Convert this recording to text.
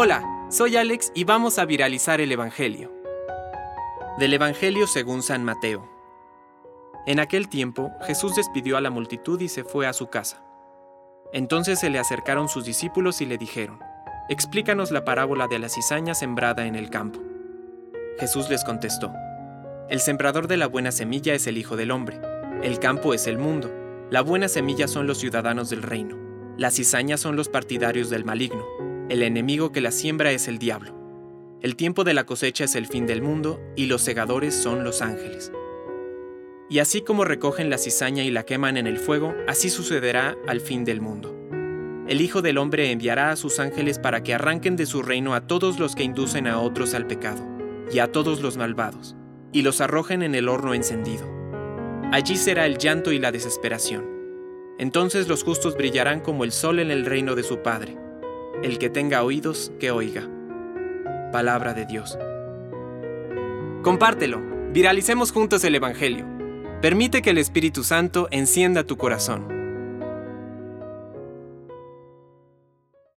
Hola, soy Alex y vamos a viralizar el Evangelio. Del Evangelio según San Mateo. En aquel tiempo, Jesús despidió a la multitud y se fue a su casa. Entonces se le acercaron sus discípulos y le dijeron, Explícanos la parábola de la cizaña sembrada en el campo. Jesús les contestó, El sembrador de la buena semilla es el Hijo del Hombre, el campo es el mundo, la buena semilla son los ciudadanos del reino, las cizañas son los partidarios del maligno, el enemigo que la siembra es el diablo. El tiempo de la cosecha es el fin del mundo y los segadores son los ángeles. Y así como recogen la cizaña y la queman en el fuego, así sucederá al fin del mundo. El Hijo del Hombre enviará a sus ángeles para que arranquen de su reino a todos los que inducen a otros al pecado, y a todos los malvados, y los arrojen en el horno encendido. Allí será el llanto y la desesperación. Entonces los justos brillarán como el sol en el reino de su Padre. El que tenga oídos, que oiga. Palabra de Dios. Compártelo, viralicemos juntos el Evangelio. Permite que el Espíritu Santo encienda tu corazón.